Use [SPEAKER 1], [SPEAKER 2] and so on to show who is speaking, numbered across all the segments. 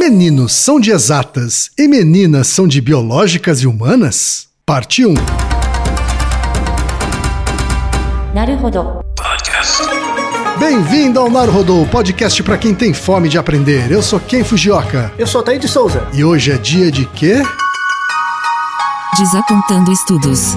[SPEAKER 1] Meninos são de exatas e meninas são de biológicas e humanas? Parte 1.
[SPEAKER 2] Naruhodo.
[SPEAKER 1] Bem-vindo ao Naruhodô, podcast para quem tem fome de aprender. Eu sou Ken Fujioka
[SPEAKER 3] Eu sou Taí de Souza.
[SPEAKER 1] e hoje é dia de quê?
[SPEAKER 2] Desapontando estudos.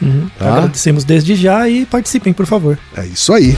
[SPEAKER 3] Uhum.
[SPEAKER 1] Tá.
[SPEAKER 3] Agradecemos desde já e participem, por favor.
[SPEAKER 1] É isso aí.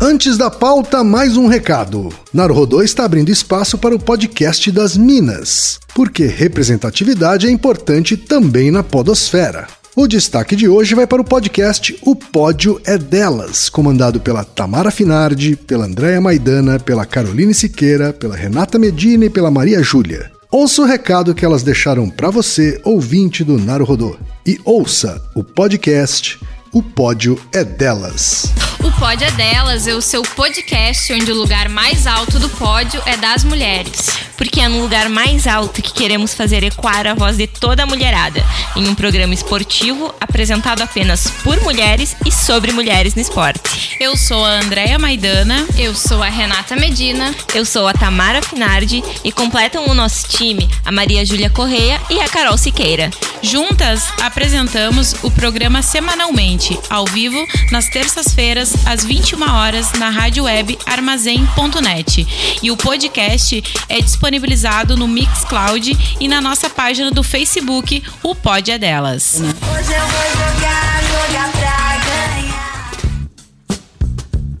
[SPEAKER 1] Antes da pauta, mais um recado. Naruhodô está abrindo espaço para o podcast das Minas, porque representatividade é importante também na podosfera. O destaque de hoje vai para o podcast O Pódio é Delas, comandado pela Tamara Finardi, pela Andréa Maidana, pela Caroline Siqueira, pela Renata Medina e pela Maria Júlia. Ouça o recado que elas deixaram para você, ouvinte do Naruhodô. E ouça o podcast O Pódio é Delas.
[SPEAKER 4] O Pódio é Delas é o seu podcast onde o lugar mais alto do pódio é das mulheres.
[SPEAKER 5] porque é no lugar mais alto que queremos fazer ecoar a voz de toda a mulherada, em um programa esportivo apresentado apenas por mulheres e sobre mulheres no esporte.
[SPEAKER 4] Eu sou a Andréia Maidana. Eu sou a Renata Medina.
[SPEAKER 5] Eu sou a Tamara Finardi e completam o nosso time a Maria Júlia Correia e a Carol Siqueira.
[SPEAKER 4] Juntas apresentamos o programa semanalmente, ao vivo, nas terças-feiras, às 21 horas, na rádio web armazém.net. E o podcast é disponibilizado no Mixcloud e na nossa página do Facebook, o Pod é Delas.
[SPEAKER 6] Hoje eu vou jogar, jogar pra ganhar.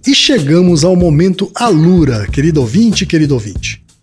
[SPEAKER 1] E chegamos ao momento Alura, querido ouvinte, querido ouvinte.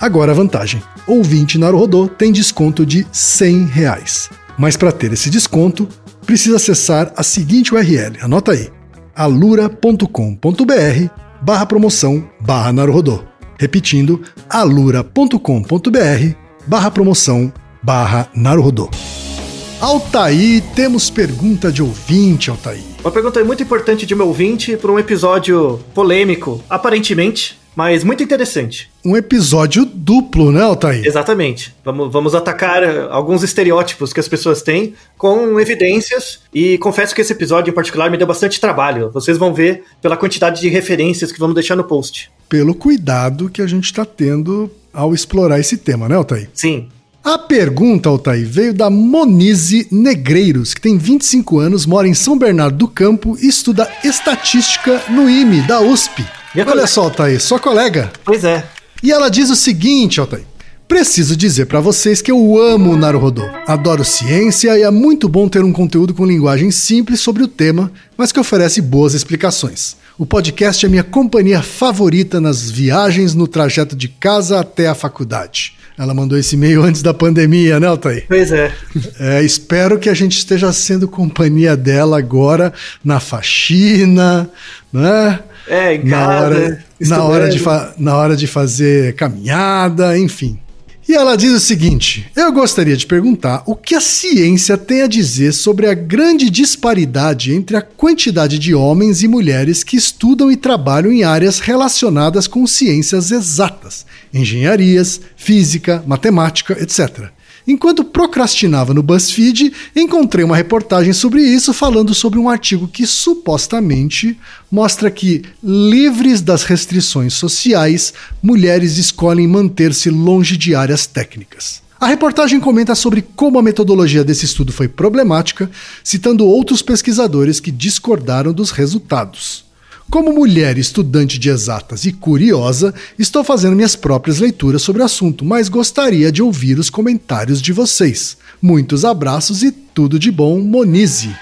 [SPEAKER 1] Agora a vantagem: ouvinte Naruhodô tem desconto de 100 reais. Mas para ter esse desconto, precisa acessar a seguinte URL, anota aí, alura.com.br barra promoção barra Naruhodô. Repetindo, alura.com.br barra promoção barra Naruhodô. Altaí, temos pergunta de ouvinte, Altaí.
[SPEAKER 3] Uma pergunta muito importante de meu ouvinte para um episódio polêmico, aparentemente, mas muito interessante.
[SPEAKER 1] Um episódio duplo, né, Altaí?
[SPEAKER 3] Exatamente. Vamos, vamos atacar eh, alguns estereótipos que as pessoas têm com evidências. E confesso que esse episódio em particular me deu bastante trabalho. Vocês vão ver pela quantidade de referências que vamos deixar no post.
[SPEAKER 1] Pelo cuidado que a gente está tendo ao explorar esse tema, né, Altaí?
[SPEAKER 3] Sim.
[SPEAKER 1] A pergunta, Altair, veio da Monize Negreiros, que tem 25 anos, mora em São Bernardo do Campo e estuda estatística no IME, da USP.
[SPEAKER 3] Minha
[SPEAKER 1] Olha
[SPEAKER 3] colega.
[SPEAKER 1] só, Altair, sua colega.
[SPEAKER 3] Pois é.
[SPEAKER 1] E ela diz o seguinte, Altair. Preciso dizer pra vocês que eu amo o Naruhodô. Adoro ciência e é muito bom ter um conteúdo com linguagem simples sobre o tema, mas que oferece boas explicações. O podcast é minha companhia favorita nas viagens no trajeto de casa até a faculdade. Ela mandou esse e-mail antes da pandemia, né, Altair?
[SPEAKER 3] Pois é.
[SPEAKER 1] É, espero que a gente esteja sendo companhia dela agora na faxina, né?
[SPEAKER 3] É, em
[SPEAKER 1] na
[SPEAKER 3] casa,
[SPEAKER 1] hora, na, hora de na hora de fazer caminhada, enfim. E ela diz o seguinte: Eu gostaria de perguntar o que a ciência tem a dizer sobre a grande disparidade entre a quantidade de homens e mulheres que estudam e trabalham em áreas relacionadas com ciências exatas, engenharias, física, matemática, etc. Enquanto procrastinava no BuzzFeed, encontrei uma reportagem sobre isso falando sobre um artigo que supostamente mostra que, livres das restrições sociais, mulheres escolhem manter-se longe de áreas técnicas. A reportagem comenta sobre como a metodologia desse estudo foi problemática, citando outros pesquisadores que discordaram dos resultados. Como mulher estudante de exatas e curiosa, estou fazendo minhas próprias leituras sobre o assunto, mas gostaria de ouvir os comentários de vocês. Muitos abraços e tudo de bom, Monize.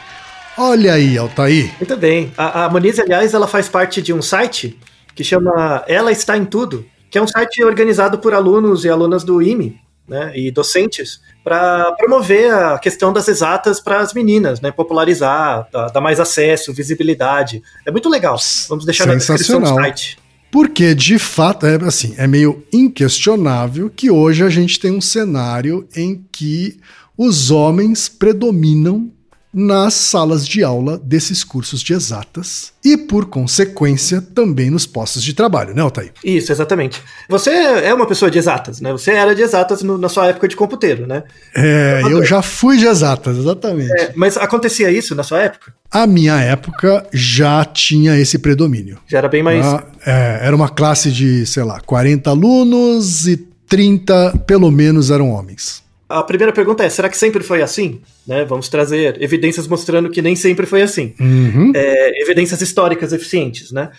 [SPEAKER 1] Olha aí, Altair.
[SPEAKER 3] Muito bem. A, a Moniz, aliás, ela faz parte de um site que chama Ela Está em Tudo, que é um site organizado por alunos e alunas do IME, né, e docentes, para promover a questão das exatas para as meninas, né, popularizar, dar, dar mais acesso, visibilidade. É muito legal. Vamos deixar na descrição do site.
[SPEAKER 1] Porque, de fato, é assim, é meio inquestionável que hoje a gente tem um cenário em que os homens predominam nas salas de aula desses cursos de exatas e, por consequência, também nos postos de trabalho, né, Altair?
[SPEAKER 3] Isso, exatamente. Você é uma pessoa de exatas, né? Você era de exatas no- na sua época de computeiro, né?
[SPEAKER 1] É, eu já fui de exatas, exatamente.
[SPEAKER 3] É, mas acontecia isso na sua época?
[SPEAKER 1] A minha época já tinha esse predomínio.
[SPEAKER 3] Já era bem mais.
[SPEAKER 1] Ah, é, era uma classe de, sei lá, 40 alunos e 30, pelo menos, eram homens.
[SPEAKER 3] A primeira pergunta é: será que sempre foi assim? Né? Vamos trazer evidências mostrando que nem sempre foi assim.
[SPEAKER 1] Uhum.
[SPEAKER 3] É, evidências históricas eficientes, né?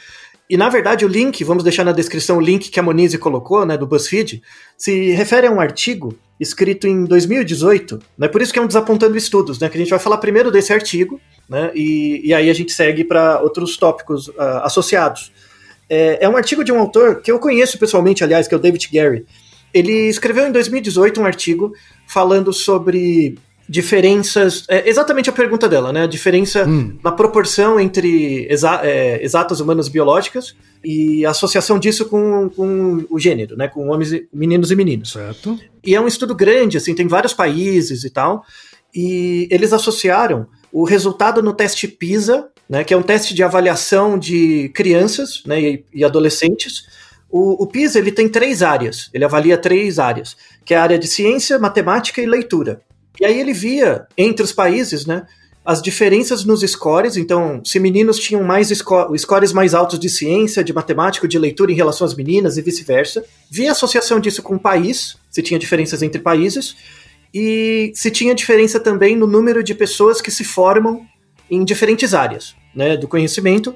[SPEAKER 3] E na verdade o link, vamos deixar na descrição o link que a Monize colocou, né, do BuzzFeed, se refere a um artigo escrito em 2018, né? Por isso que é um desapontando estudos, né? Que a gente vai falar primeiro desse artigo, né? E, e aí a gente segue para outros tópicos ah, associados. É, é um artigo de um autor que eu conheço pessoalmente, aliás, que é o David Gary. Ele escreveu em 2018 um artigo falando sobre diferenças. é, exatamente a pergunta dela, né? A diferença
[SPEAKER 1] Hum.
[SPEAKER 3] na proporção entre exa é, exatas humanas biológicas e a associação disso com, com o gênero, né? Com homens, e, meninos e meninas.
[SPEAKER 1] Certo?
[SPEAKER 3] E é um estudo grande, assim, tem vários países e tal. E eles associaram o resultado no teste PISA, né, que é um teste de avaliação de crianças né, e, e adolescentes. O, o PISA ele tem três áreas, ele avalia três áreas, que é a área de ciência, matemática e leitura. E aí ele via entre os países, né, as diferenças nos scores. Então, se meninos tinham mais sco scores mais altos de ciência, de matemática, de leitura em relação às meninas e vice-versa. Via a associação disso com o país, se tinha diferenças entre países, e se tinha diferença também no número de pessoas que se formam em diferentes áreas né, do conhecimento.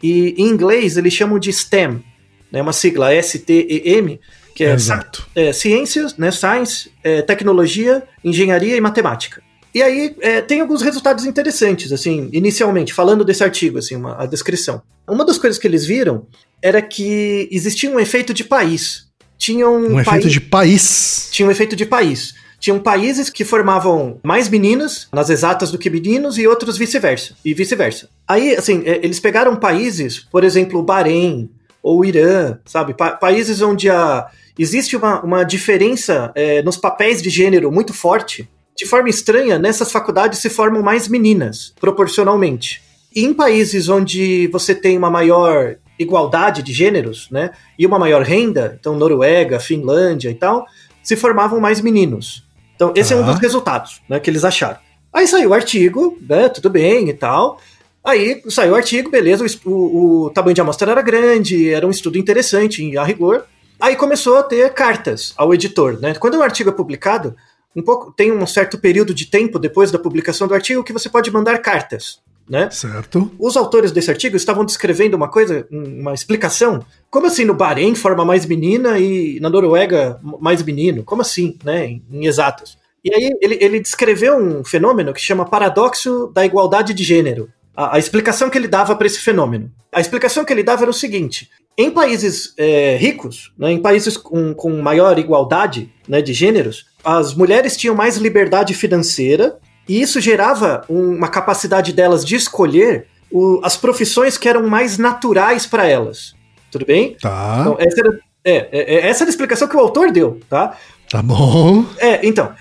[SPEAKER 3] E em inglês eles chamam de STEM, né, uma sigla S-T-E-M, que é,
[SPEAKER 1] Exato.
[SPEAKER 3] é, ciências, né, science, é, tecnologia, engenharia e matemática. E aí é, tem alguns resultados interessantes, assim, inicialmente, falando desse artigo, assim, uma, a descrição. Uma das coisas que eles viram era que existia um efeito de país. Tinham
[SPEAKER 1] Um efeito
[SPEAKER 3] país-
[SPEAKER 1] de país.
[SPEAKER 3] tinha um efeito de país. Tinham países que formavam mais meninas nas exatas do que meninos e outros vice-versa. E vice-versa. Aí, assim, é, eles pegaram países, por exemplo, o Bahrein ou o Irã, sabe? Pa- países onde a, existe uma, uma diferença é, nos papéis de gênero muito forte. De forma estranha, nessas faculdades se formam mais meninas, proporcionalmente. E em países onde você tem uma maior igualdade de gêneros, né? E uma maior renda, então Noruega, Finlândia e tal, se formavam mais meninos. Então, esse é um dos resultados né, que eles acharam. Aí saiu o artigo, né, tudo bem e tal. Aí saiu o artigo, beleza, o, o- o tamanho de amostra era grande, era um estudo interessante, a rigor. Aí começou a ter cartas ao editor, né? Quando um artigo é publicado, um pouco tem um certo período de tempo depois da publicação do artigo que você pode mandar cartas, né?
[SPEAKER 1] Certo.
[SPEAKER 3] Os autores desse artigo estavam descrevendo uma coisa, uma explicação. Como assim no Bahrein forma mais menina e na Noruega mais menino? Como assim, né? Em, em exatas. E aí ele, ele descreveu um fenômeno que chama paradoxo da igualdade de gênero. A, a explicação que ele dava para esse fenômeno. A explicação que ele dava era o seguinte: em países é, ricos, né, em países com, com maior igualdade né, de gêneros, as mulheres tinham mais liberdade financeira e isso gerava um- uma capacidade delas de escolher o- as profissões que eram mais naturais para elas. Tudo bem?
[SPEAKER 1] Tá.
[SPEAKER 3] Então, essa era, é, é, é, essa era a explicação que o autor deu, tá?
[SPEAKER 1] Tá bom.
[SPEAKER 3] É, então.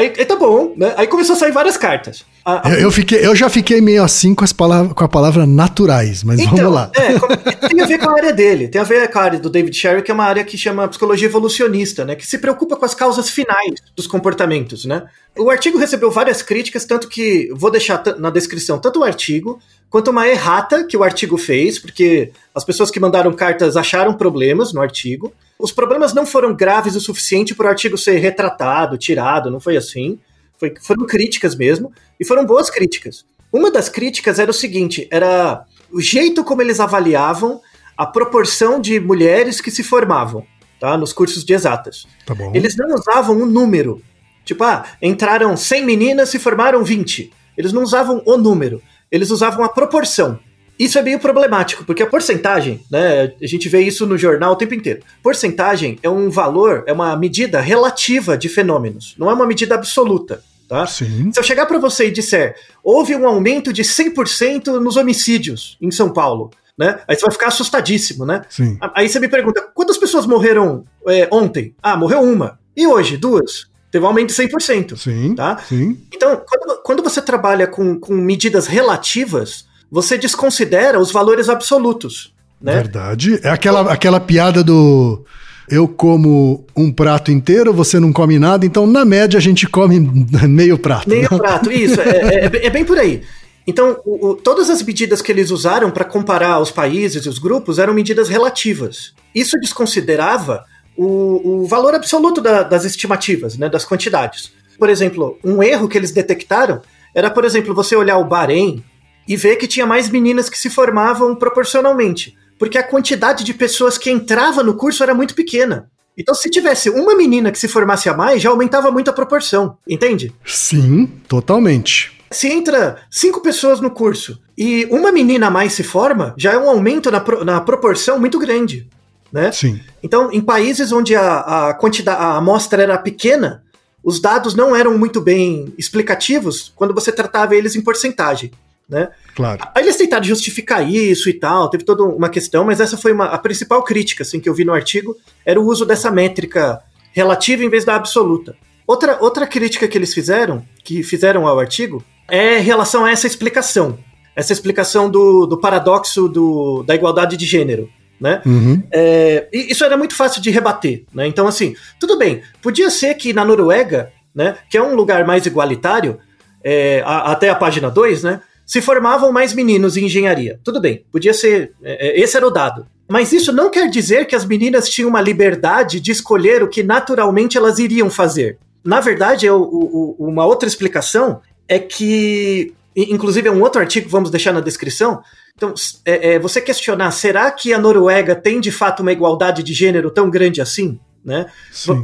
[SPEAKER 3] Aí, aí tá bom, né? Aí começou a sair várias cartas. A- a-
[SPEAKER 1] Eu, eu fiquei, eu já fiquei meio assim com, as palavras, com a palavra naturais, mas
[SPEAKER 3] Então,
[SPEAKER 1] vamos lá.
[SPEAKER 3] É, tem a ver com a área dele, tem a ver com a área do David Sherry, que é uma área que chama psicologia evolucionista, né? Que se preocupa com as causas finais dos comportamentos, né? O artigo recebeu várias críticas, tanto que vou deixar na descrição tanto o artigo quanto uma errata que o artigo fez, porque as pessoas que mandaram cartas acharam problemas no artigo. Os problemas não foram graves o suficiente para o artigo ser retratado, tirado, não foi assim. Foi, foram críticas mesmo, e foram boas críticas. Uma das críticas era o seguinte: era o jeito como eles avaliavam a proporção de mulheres que se formavam tá, nos cursos de exatas.
[SPEAKER 1] Tá bom.
[SPEAKER 3] Eles não usavam um número. Tipo, ah, entraram 100 meninas, se formaram 20. Eles não usavam o número, eles usavam a proporção. Isso é meio problemático, porque a porcentagem, né, a gente vê isso no jornal o tempo inteiro. Porcentagem é um valor, é uma medida relativa de fenômenos, não é uma medida absoluta, tá? Se eu chegar para você e disser, houve um aumento de 100% nos homicídios em São Paulo, né? Aí você vai ficar assustadíssimo, né?
[SPEAKER 1] Sim.
[SPEAKER 3] Aí você me pergunta, quantas pessoas morreram é, ontem? Ah, morreu uma. E hoje? Duas. Teve um aumento de 100%.
[SPEAKER 1] Sim.
[SPEAKER 3] Tá?
[SPEAKER 1] Sim.
[SPEAKER 3] Então, quando, quando você trabalha com, com medidas relativas, você desconsidera os valores absolutos, né?
[SPEAKER 1] Verdade. É aquela, aquela piada do. Eu como um prato inteiro, você não come nada, então na média a gente come meio prato.
[SPEAKER 3] Meio prato, isso, é, é- é bem por aí. Então, o- o- todas as medidas que eles usaram para comparar os países e os grupos eram medidas relativas. Isso desconsiderava o, o valor absoluto da- das estimativas, né, das quantidades. Por exemplo, um erro que eles detectaram era, por exemplo, você olhar o Bahrein e ver que tinha mais meninas que se formavam proporcionalmente, porque a quantidade de pessoas que entrava no curso era muito pequena. Então, se tivesse uma menina que se formasse a mais, já aumentava muito a proporção, entende?
[SPEAKER 1] Sim, totalmente.
[SPEAKER 3] Se entra cinco pessoas no curso e uma menina a mais se forma, já é um aumento na, pro- na proporção muito grande, né?
[SPEAKER 1] Sim.
[SPEAKER 3] Então, em países onde a, a quantidade, a amostra era pequena, os dados não eram muito bem explicativos quando você tratava eles em porcentagem, né?
[SPEAKER 1] Claro.
[SPEAKER 3] Aí eles tentaram justificar isso e tal, teve toda uma questão, mas essa foi uma, a principal crítica assim, que eu vi no artigo, era o uso dessa métrica relativa em vez da absoluta. Outra, outra crítica que eles fizeram, que fizeram ao artigo, é em relação a essa explicação. Essa explicação do, do paradoxo do, da igualdade de gênero. Né?
[SPEAKER 1] Uhum.
[SPEAKER 3] É, e isso era muito fácil de rebater, né? Então, assim, tudo bem. Podia ser que na Noruega, né, que é um lugar mais igualitário, é, a- até a página 2, né, se formavam mais meninos em engenharia. Tudo bem, podia ser. é, é, esse era o dado. Mas isso não quer dizer que as meninas tinham uma liberdade de escolher o que naturalmente elas iriam fazer. Na verdade, é o- o- uma outra explicação é que. Inclusive, é um outro artigo, vamos deixar na descrição, então, é, é, você questionar, será que a Noruega tem de fato uma igualdade de gênero tão grande assim? Né?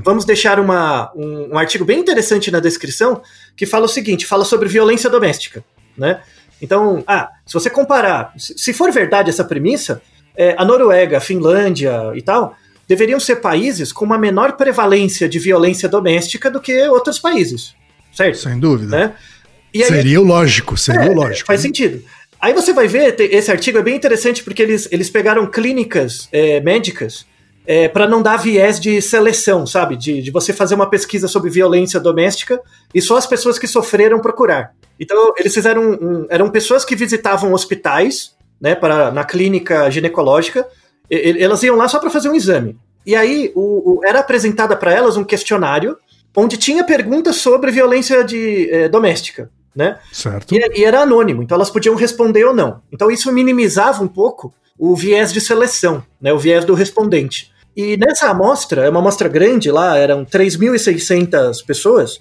[SPEAKER 3] Vamos deixar uma, um, um artigo bem interessante na descrição que fala o seguinte: fala sobre violência doméstica. Né? Então, ah, se você comparar, se for verdade essa premissa, é, a Noruega, a Finlândia e tal deveriam ser países com uma menor prevalência de violência doméstica do que outros países, certo?
[SPEAKER 1] Sem dúvida.
[SPEAKER 3] Né? Aí-
[SPEAKER 1] Seria o lógico, seria
[SPEAKER 3] é,
[SPEAKER 1] o lógico.
[SPEAKER 3] Faz sentido. Aí você vai ver, esse artigo é bem interessante porque eles, eles pegaram clínicas é, médicas para não dar viés de seleção, sabe? De, de você fazer uma pesquisa sobre violência doméstica e só as pessoas que sofreram procurar. Então, eles fizeram. um- eram pessoas que visitavam hospitais, né, para, na clínica ginecológica, e- elas iam lá só para fazer um exame. E aí o, o- era apresentada para elas um questionário onde tinha perguntas sobre violência de, eh, doméstica, né?
[SPEAKER 1] Certo.
[SPEAKER 3] E, e era anônimo, então elas podiam responder ou não. Então isso minimizava um pouco o viés de seleção, né, o viés do respondente. E nessa amostra, é uma amostra grande lá, eram 3.600 pessoas,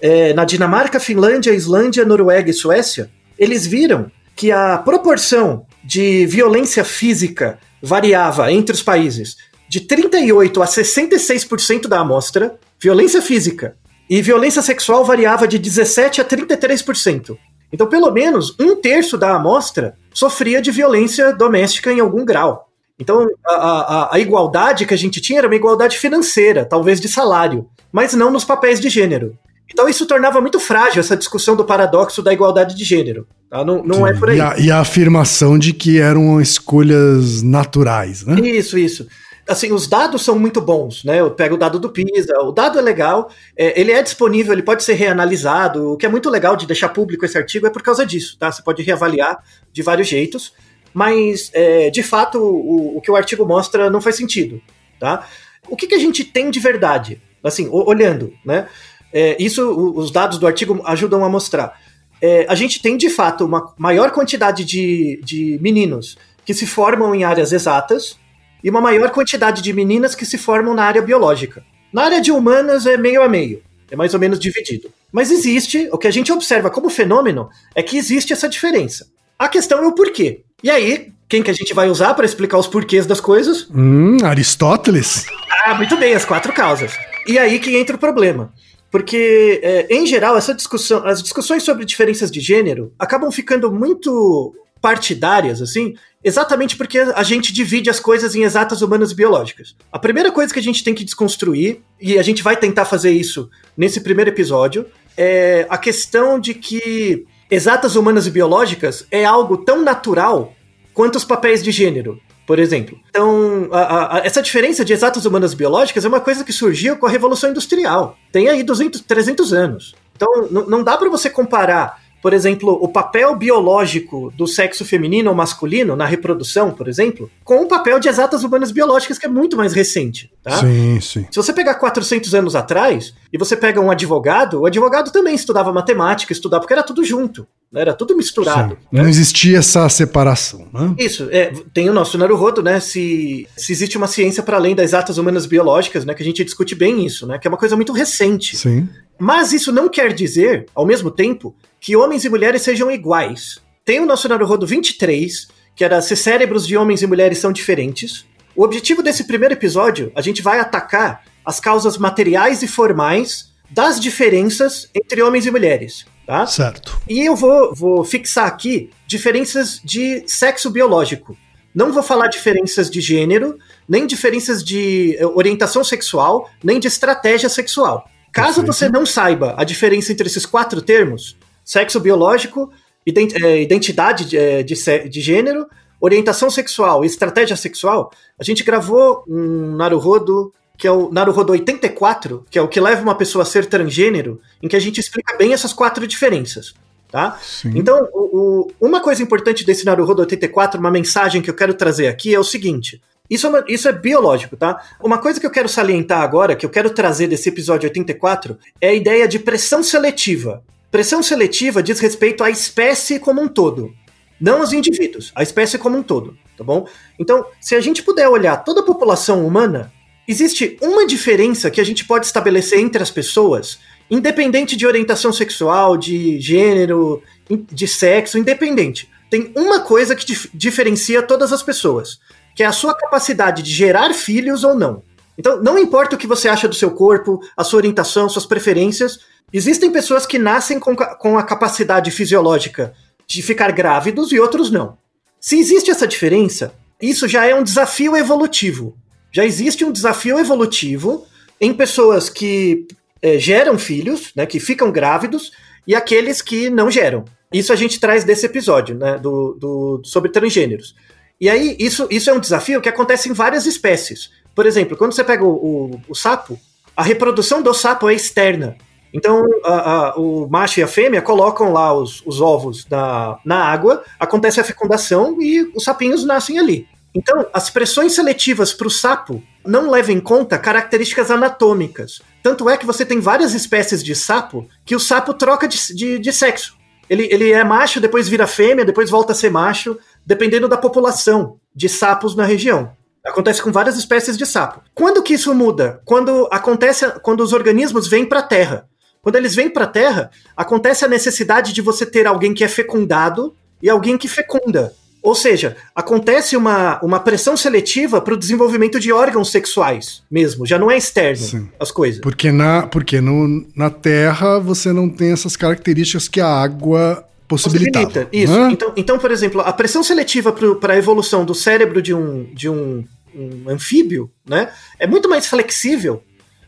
[SPEAKER 3] é, na Dinamarca, Finlândia, Islândia, Noruega e Suécia, eles viram que a proporção de violência física variava entre os países de 38 a 66% da amostra, violência física, e violência sexual variava de 17 a 33%. Então, pelo menos um terço da amostra sofria de violência doméstica em algum grau. Então, a, a, a, igualdade que a gente tinha era uma igualdade financeira, talvez de salário, mas não nos papéis de gênero. Então, isso tornava muito frágil essa discussão do paradoxo da igualdade de gênero. Tá? Não, não é por aí.
[SPEAKER 1] E a, e a afirmação de que eram escolhas naturais, né?
[SPEAKER 3] Isso, isso assim, os dados são muito bons, né? Eu pego o dado do PISA, o dado é legal, é, ele é disponível, ele pode ser reanalisado. O que é muito legal de deixar público esse artigo é por causa disso, tá? Você pode reavaliar de vários jeitos, mas é, de fato o, o, que o artigo mostra não faz sentido, tá? O que, que a gente tem de verdade? Assim, olhando, né? É, isso os dados do artigo ajudam a mostrar. É, a gente tem de fato uma maior quantidade de, de meninos que se formam em áreas exatas, e uma maior quantidade de meninas que se formam na área biológica. Na área de humanas é meio a meio, é mais ou menos dividido. Mas existe, o que a gente observa como fenômeno é que existe essa diferença. A questão é o porquê. E aí, quem que a gente vai usar para explicar os porquês das coisas?
[SPEAKER 1] Hum, Aristóteles.
[SPEAKER 3] Ah, muito bem, as quatro causas. E aí que entra o problema. Porque, é, em geral, essa discussão, as discussões sobre diferenças de gênero acabam ficando muito partidárias, assim, exatamente porque a gente divide as coisas em exatas humanas e biológicas. A primeira coisa que a gente tem que desconstruir, e a gente vai tentar fazer isso nesse primeiro episódio, é a questão de que exatas humanas e biológicas é algo tão natural quanto os papéis de gênero por exemplo. Então, a, a, essa diferença de exatas humanas e biológicas é uma coisa que surgiu com a Revolução Industrial. Tem aí 200, 300 anos. Então, não dá para você comparar por exemplo, o papel biológico do sexo feminino ou masculino na reprodução, por exemplo, com o papel de exatas humanas biológicas que é muito mais recente, tá?
[SPEAKER 1] Sim, sim.
[SPEAKER 3] Se você pegar 400 anos atrás e você pega um advogado, o advogado também estudava matemática, estudava porque era tudo junto? Era tudo misturado.
[SPEAKER 1] Né? Não existia essa separação, né?
[SPEAKER 3] Isso, é, tem o nosso Naruhodo, né? Se, se existe uma ciência para além das exatas humanas biológicas, né? Que a gente discute bem isso, né? Que é uma coisa muito recente.
[SPEAKER 1] Sim.
[SPEAKER 3] Mas isso não quer dizer, ao mesmo tempo, que homens e mulheres sejam iguais. Tem o nosso Naruhodo 23, que era se cérebros de homens e mulheres são diferentes. O objetivo desse primeiro episódio, a gente vai atacar as causas materiais e formais das diferenças entre homens e mulheres, tá?
[SPEAKER 1] Certo.
[SPEAKER 3] E eu vou, vou fixar aqui diferenças de sexo biológico. Não vou falar diferenças de gênero, nem diferenças de eh, orientação sexual, nem de estratégia sexual. Caso Perfeito. você não saiba a diferença entre esses quatro termos, sexo biológico, é, identidade de, é, de, de gênero, orientação sexual e estratégia sexual, a gente gravou um Naruhodo, que é o Naruhodo 84, que é o que leva uma pessoa a ser transgênero, em que a gente explica bem essas quatro diferenças. Tá? Então, o, o, uma coisa importante desse Naruhodo 84, uma mensagem que eu quero trazer aqui é o seguinte: isso é, uma, isso é biológico, tá? Uma coisa que eu quero salientar agora, que eu quero trazer desse episódio 84, é a ideia de pressão seletiva. Pressão seletiva diz respeito à espécie como um todo, não aos indivíduos, a espécie como um todo, tá bom? Então, se a gente puder olhar toda a população humana, existe uma diferença que a gente pode estabelecer entre as pessoas, independente de orientação sexual, de gênero, de sexo, independente. Tem uma coisa que dif diferencia todas as pessoas que é a sua capacidade de gerar filhos ou não. Então, não importa o que você acha do seu corpo, a sua orientação, suas preferências, existem pessoas que nascem com, com a capacidade fisiológica de ficar grávidos e outros não. Se existe essa diferença, isso já é um desafio evolutivo. Já existe um desafio evolutivo em pessoas que é, geram filhos, né, que ficam grávidos, e aqueles que não geram. Isso a gente traz desse episódio, né, do, do sobre transgêneros. E aí, isso, isso é um desafio que acontece em várias espécies. Por exemplo, quando você pega o, o, o sapo, a reprodução do sapo é externa. Então, a, a, o macho e a fêmea colocam lá os, os ovos na, na água, acontece a fecundação e os sapinhos nascem ali. Então, as pressões seletivas para o sapo não levam em conta características anatômicas. Tanto é que você tem várias espécies de sapo que o sapo troca de, de, de sexo. Ele, ele é macho, depois vira fêmea, depois volta a ser macho dependendo da população de sapos na região. Acontece com várias espécies de sapo. Quando que isso muda? Quando acontece, quando os organismos vêm para a Terra. Quando eles vêm para a Terra, acontece a necessidade de você ter alguém que é fecundado e alguém que fecunda. Ou seja, acontece uma, uma pressão seletiva para o desenvolvimento de órgãos sexuais mesmo. Já não é externo
[SPEAKER 1] Sim.
[SPEAKER 3] as coisas.
[SPEAKER 1] Porque, na, porque no, na Terra você não tem essas características que a água possibilitava.
[SPEAKER 3] Possibilita, isso.
[SPEAKER 1] né?
[SPEAKER 3] Então, então, por exemplo, a pressão seletiva para a evolução do cérebro de um, de um, um anfíbio né, é muito mais flexível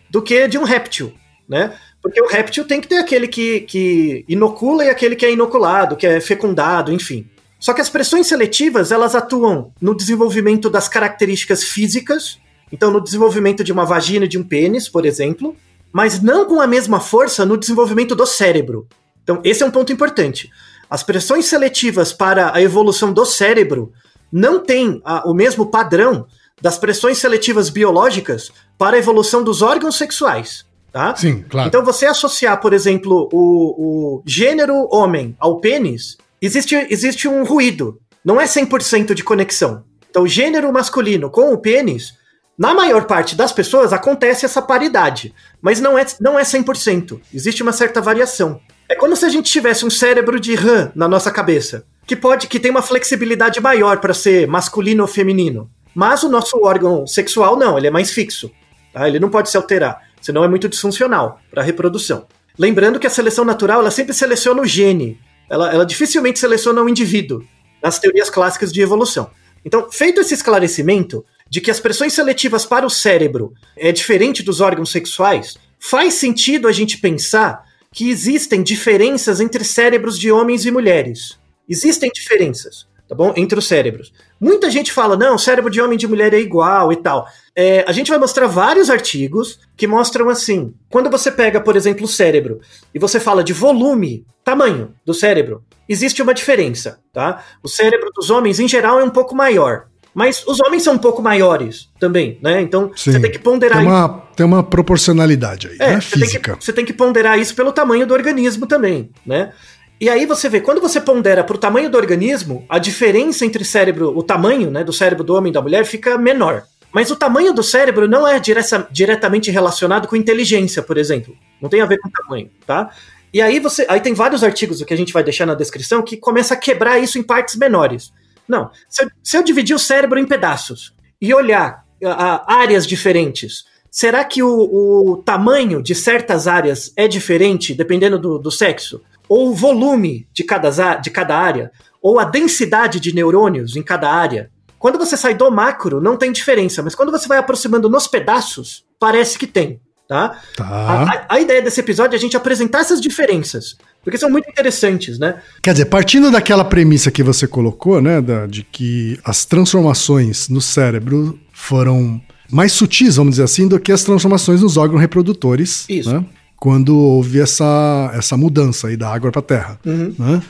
[SPEAKER 3] do que de um réptil. Né? Porque o réptil tem que ter aquele que, que inocula e aquele que é inoculado, que é fecundado, enfim. Só que as pressões seletivas, elas atuam no desenvolvimento das características físicas, então no desenvolvimento de uma vagina e de um pênis, por exemplo, mas não com a mesma força no desenvolvimento do cérebro. Então, esse é um ponto importante. As pressões seletivas para a evolução do cérebro não têm a- o mesmo padrão das pressões seletivas biológicas para a evolução dos órgãos sexuais. Tá?
[SPEAKER 1] Sim, claro.
[SPEAKER 3] Então, você associar, por exemplo, o, o gênero homem ao pênis, existe, existe um ruído. Não é 100% de conexão. Então, o gênero masculino com o pênis, na maior parte das pessoas, acontece essa paridade. Mas não é, não é 100%. Existe uma certa variação. É como se a gente tivesse um cérebro de RAM na nossa cabeça, que pode, que tem uma flexibilidade maior para ser masculino ou feminino. Mas o nosso órgão sexual não, ele é mais fixo. tá? Ele não pode se alterar, senão é muito disfuncional para a reprodução. Lembrando que a seleção natural ela sempre seleciona o gene, ela, ela dificilmente seleciona o indivíduo nas teorias clássicas de evolução. Então, feito esse esclarecimento de que as pressões seletivas para o cérebro é diferente dos órgãos sexuais, faz sentido a gente pensar que existem diferenças entre cérebros de homens e mulheres. Existem diferenças, tá bom? Entre os cérebros. Muita gente fala, não, o cérebro de homem e de mulher é igual e tal. É, a gente vai mostrar vários artigos que mostram assim. Quando você pega, por exemplo, o cérebro e você fala de volume, tamanho do cérebro, existe uma diferença, tá? O cérebro dos homens, em geral, é um pouco maior. Mas os homens são um pouco maiores também, né? Então
[SPEAKER 1] Sim.
[SPEAKER 3] você tem que ponderar
[SPEAKER 1] Tem uma, tem uma proporcionalidade aí,
[SPEAKER 3] é,
[SPEAKER 1] né?
[SPEAKER 3] você tem, que,
[SPEAKER 1] Física.
[SPEAKER 3] você tem que ponderar isso pelo tamanho do organismo também, né? E aí você vê, quando você pondera pro tamanho do organismo, a diferença entre cérebro, o tamanho né, do cérebro do homem e da mulher fica menor. Mas o tamanho do cérebro não é direta- diretamente relacionado com inteligência, por exemplo. Não tem a ver com tamanho, tá? E aí você. Aí tem vários artigos que a gente vai deixar na descrição que começa a quebrar isso em partes menores. Não. Se eu, se eu dividir o cérebro em pedaços e olhar a- a áreas diferentes, será que o, o tamanho de certas áreas é diferente dependendo do, do sexo? Ou o volume de cada, de cada área? Ou a densidade de neurônios em cada área? Quando você sai do macro, não tem diferença, mas quando você vai aproximando nos pedaços, parece que tem. Tá? A,
[SPEAKER 1] Tá.
[SPEAKER 3] a- a ideia desse episódio é a gente apresentar essas diferenças, porque são muito interessantes, né?
[SPEAKER 1] Quer dizer, partindo daquela premissa que você colocou, né, da- de que as transformações no cérebro foram mais sutis, vamos dizer assim, do que as transformações nos órgãos reprodutores,
[SPEAKER 3] Isso.
[SPEAKER 1] né, quando houve essa, essa mudança aí da água para a terra.
[SPEAKER 3] Uhum.
[SPEAKER 1] né?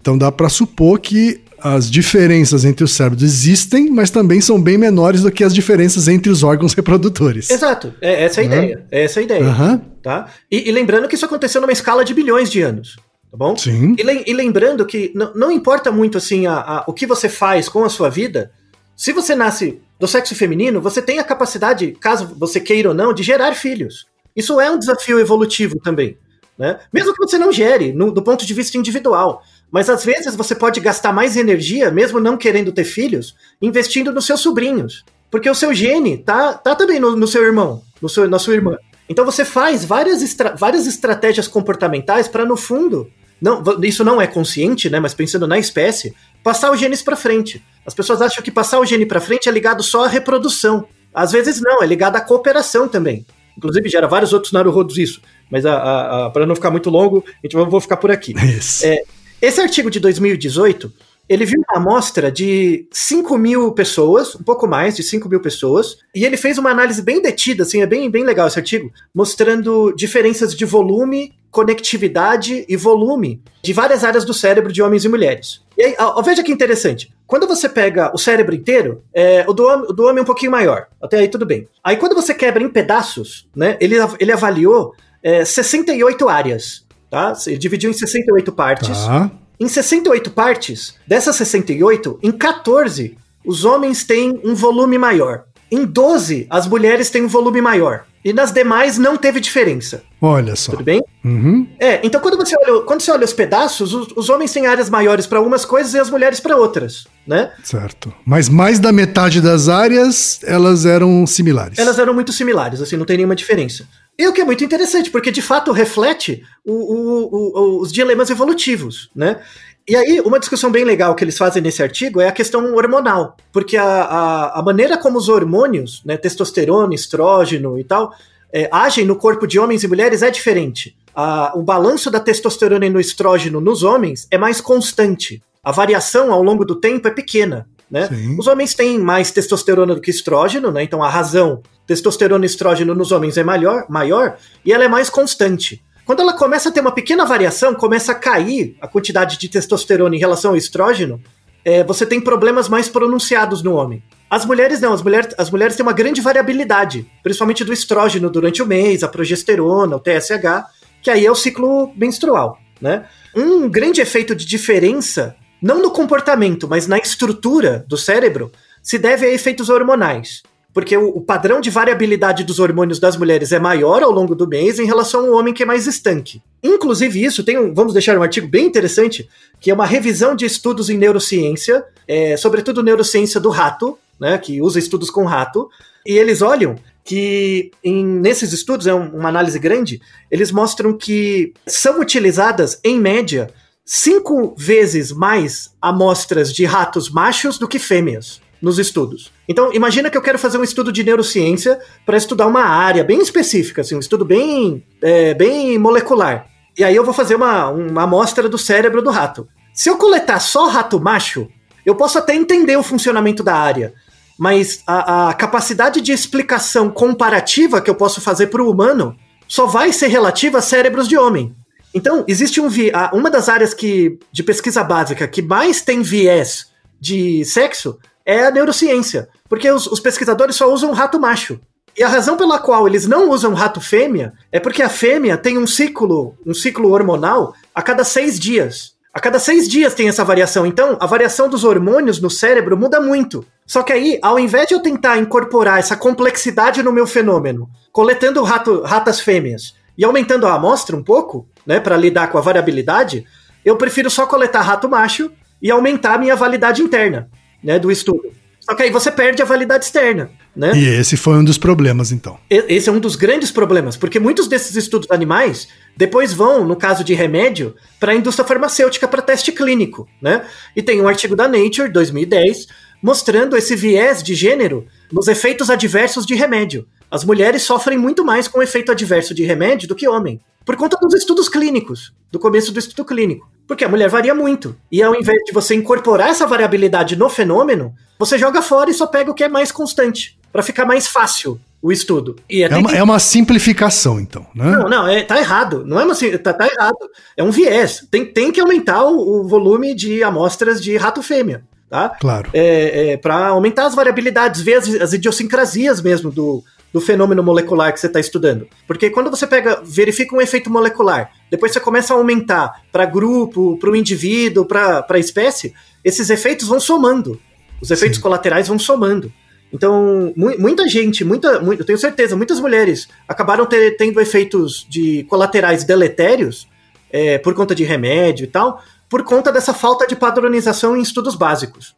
[SPEAKER 1] Então dá para supor que as diferenças entre os cérebros existem, mas também são bem menores do que as diferenças entre os órgãos reprodutores.
[SPEAKER 3] Exato, é essa a
[SPEAKER 1] Né?
[SPEAKER 3] ideia. É essa a ideia.
[SPEAKER 1] Aham.
[SPEAKER 3] Tá? E, e lembrando que isso aconteceu numa escala de bilhões de anos. Tá bom?
[SPEAKER 1] Sim.
[SPEAKER 3] E, lem- e lembrando que não, não importa muito assim a- a- o que você faz com a sua vida, se você nasce do sexo feminino, você tem a capacidade, caso você queira ou não, de gerar filhos. Isso é um desafio evolutivo também. Né? Mesmo que você não gere, no- do ponto de vista individual. Mas às vezes você pode gastar mais energia, mesmo não querendo ter filhos, investindo nos seus sobrinhos. Porque o seu gene tá, tá também no, no seu irmão, no seu, na sua irmã. Então você faz várias, estra- várias estratégias comportamentais para, no fundo, não, isso não é consciente, né? Mas pensando na espécie, passar os genes para frente. As pessoas acham que passar o gene para frente é ligado só à reprodução. Às vezes não, é ligado à cooperação também. Inclusive gera vários outros naruhodos isso. Mas a, a, a, para não ficar muito longo, a gente vai, vou ficar por aqui. É, esse artigo de 2018, ele viu uma amostra de 5 mil pessoas, um pouco mais de 5 mil pessoas, e ele fez uma análise bem detida, assim, é bem, bem legal esse artigo, mostrando diferenças de volume, conectividade e volume de várias áreas do cérebro de homens e mulheres. E aí, ó, veja que interessante. Quando você pega o cérebro inteiro, é, o, do homem, o do homem é um pouquinho maior. Até aí tudo bem. Aí quando você quebra em pedaços, né, ele, ele avaliou é, 68 áreas. Tá? Ele dividiu em 68 partes.
[SPEAKER 1] Tá.
[SPEAKER 3] Em 68 partes, dessas 68, em 14 os homens têm um volume maior. Em 12, as mulheres têm um volume maior. E nas demais não teve diferença.
[SPEAKER 1] Olha só.
[SPEAKER 3] Tudo bem?
[SPEAKER 1] Uhum.
[SPEAKER 3] É, então quando você olha, quando você olha os pedaços, os, os homens têm áreas maiores para umas coisas e as mulheres para outras, né?
[SPEAKER 1] Certo. Mas mais da metade das áreas, elas eram similares.
[SPEAKER 3] Elas eram muito similares, assim, não tem nenhuma diferença. E o que é muito interessante, porque de fato reflete o- o- o- os dilemas evolutivos, né? E aí, uma discussão bem legal que eles fazem nesse artigo é a questão hormonal. Porque a, a, a maneira como os hormônios, né, testosterona, estrógeno e tal, é, agem no corpo de homens e mulheres é diferente. A- o balanço da testosterona e no estrógeno nos homens é mais constante. A variação ao longo do tempo é pequena. Né? Os homens têm mais testosterona do que estrógeno, né? Então a razão testosterona e estrógeno nos homens é maior, maior e ela é mais constante. Quando ela começa a ter uma pequena variação, começa a cair a quantidade de testosterona em relação ao estrógeno, é, você tem problemas mais pronunciados no homem. As mulheres não, as mulheres, as mulheres têm uma grande variabilidade, principalmente do estrógeno durante o mês, a progesterona, o TSH, que aí é o ciclo menstrual, né? Um grande efeito de diferença, não no comportamento, mas na estrutura do cérebro, se deve a efeitos hormonais. Porque o, o padrão de variabilidade dos hormônios das mulheres é maior ao longo do mês em relação ao homem que é mais estanque. Inclusive, isso tem um, vamos deixar um artigo bem interessante, que é uma revisão de estudos em neurociência, é, sobretudo neurociência do rato, né, que usa estudos com rato, e eles olham que em- nesses estudos, é um- uma análise grande, eles mostram que são utilizadas, em média, cinco vezes mais amostras de ratos machos do que fêmeas nos estudos. Então, imagina que eu quero fazer um estudo de neurociência para estudar uma área bem específica, assim, um estudo bem, é, bem molecular. E aí eu vou fazer uma, uma amostra do cérebro do rato. Se eu coletar só rato macho, eu posso até entender o funcionamento da área, mas a, a capacidade de explicação comparativa que eu posso fazer para o humano só vai ser relativa a cérebros de homem. Então, existe um uma das áreas que, de pesquisa básica que mais tem viés de sexo é a neurociência, porque os, os pesquisadores só usam rato macho. E a razão pela qual eles não usam rato fêmea é porque a fêmea tem um ciclo, um ciclo hormonal a cada seis dias. A cada seis dias tem essa variação. Então, a variação dos hormônios no cérebro muda muito. Só que aí, ao invés de eu tentar incorporar essa complexidade no meu fenômeno, coletando rato, ratas fêmeas e aumentando a amostra um pouco, né, para lidar com a variabilidade, eu prefiro só coletar rato macho e aumentar a minha validade interna, né, do estudo. Só que aí você perde a validade externa, né?
[SPEAKER 1] E esse foi um dos problemas, então.
[SPEAKER 3] Esse é um dos grandes problemas, porque muitos desses estudos animais depois vão, no caso de remédio, para a indústria farmacêutica para teste clínico, né? E tem um artigo da Nature, 2010, mostrando esse viés de gênero nos efeitos adversos de remédio. As mulheres sofrem muito mais com o efeito adverso de remédio do que homem, por conta dos estudos clínicos, do começo do estudo clínico. Porque a mulher varia muito. E ao invés de você incorporar essa variabilidade no fenômeno, você joga fora e só pega o que é mais constante, para ficar mais fácil o estudo. E
[SPEAKER 1] É
[SPEAKER 3] até
[SPEAKER 1] uma,
[SPEAKER 3] que-
[SPEAKER 1] é uma simplificação, então, né?
[SPEAKER 3] não, não, é, tá errado. Não é uma, tá, tá errado. É um viés. Tem, tem que aumentar o, o volume de amostras de rato fêmea, tá?
[SPEAKER 1] Claro.
[SPEAKER 3] É, é, para aumentar as variabilidades, ver as, as idiosincrasias mesmo do, do fenômeno molecular que você está estudando. Porque quando você pega, verifica um efeito molecular, depois você começa a aumentar para grupo, para o indivíduo, para a espécie, esses efeitos vão somando. Os efeitos
[SPEAKER 1] Sim.
[SPEAKER 3] colaterais vão somando. Então, mu- muita gente, muita, mu- eu tenho certeza, muitas mulheres acabaram ter- tendo efeitos de colaterais deletérios é, por conta de remédio e tal, por conta dessa falta de padronização em estudos básicos.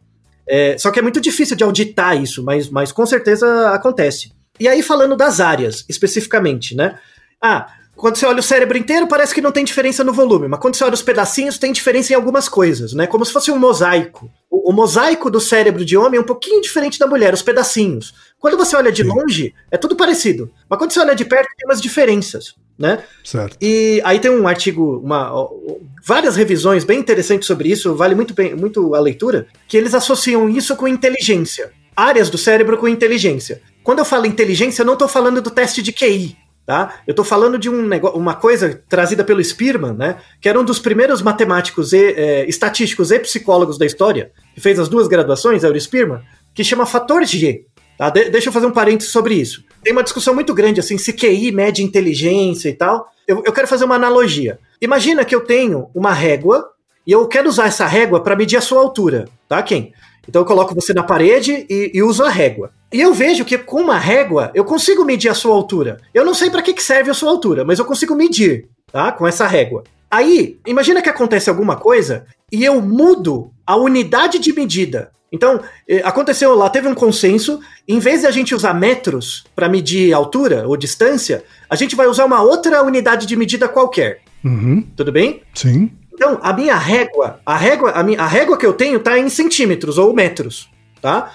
[SPEAKER 3] É, só que é muito difícil de auditar isso, mas, mas com certeza acontece. E aí, falando das áreas, especificamente, né? Ah, quando você olha o cérebro inteiro, parece que não tem diferença no volume, mas quando você olha os pedacinhos, tem diferença em algumas coisas, né? Como se fosse um mosaico. O, o mosaico do cérebro de homem é um pouquinho diferente da mulher, os pedacinhos. Quando você olha de
[SPEAKER 1] Sim.
[SPEAKER 3] longe, é tudo parecido. Mas quando você olha de perto, tem umas diferenças, né?
[SPEAKER 1] Certo.
[SPEAKER 3] E aí tem um artigo, uma, várias revisões bem interessantes sobre isso, vale muito, bem, muito a leitura, que eles associam isso com inteligência. Áreas do cérebro com inteligência. Quando eu falo inteligência, eu não estou falando do teste de QI, tá? Eu estou falando de um negócio, uma coisa trazida pelo Spearman, né? Que era um dos primeiros matemáticos e é, estatísticos e psicólogos da história, que fez as duas graduações, era o Spearman, que chama fator G. Tá? De- deixa eu fazer um parênteses sobre isso. Tem uma discussão muito grande, assim, se QI mede inteligência e tal. Eu, eu quero fazer uma analogia. Imagina que eu tenho uma régua e eu quero usar essa régua para medir a sua altura, tá, Ken? Então eu coloco você na parede e, e uso a régua. E eu vejo que com uma régua eu consigo medir a sua altura. Eu não sei para que, que serve a sua altura, mas eu consigo medir, tá? Com essa régua. Aí, imagina que acontece alguma coisa e eu mudo a unidade de medida. Então, eh, aconteceu lá, teve um consenso, em vez de a gente usar metros para medir altura ou distância, a gente vai usar uma outra unidade de medida qualquer.
[SPEAKER 1] Uhum.
[SPEAKER 3] Tudo bem?
[SPEAKER 1] Sim.
[SPEAKER 3] Então, a minha régua, a régua, a, minha, a régua que eu tenho tá em centímetros ou metros, tá?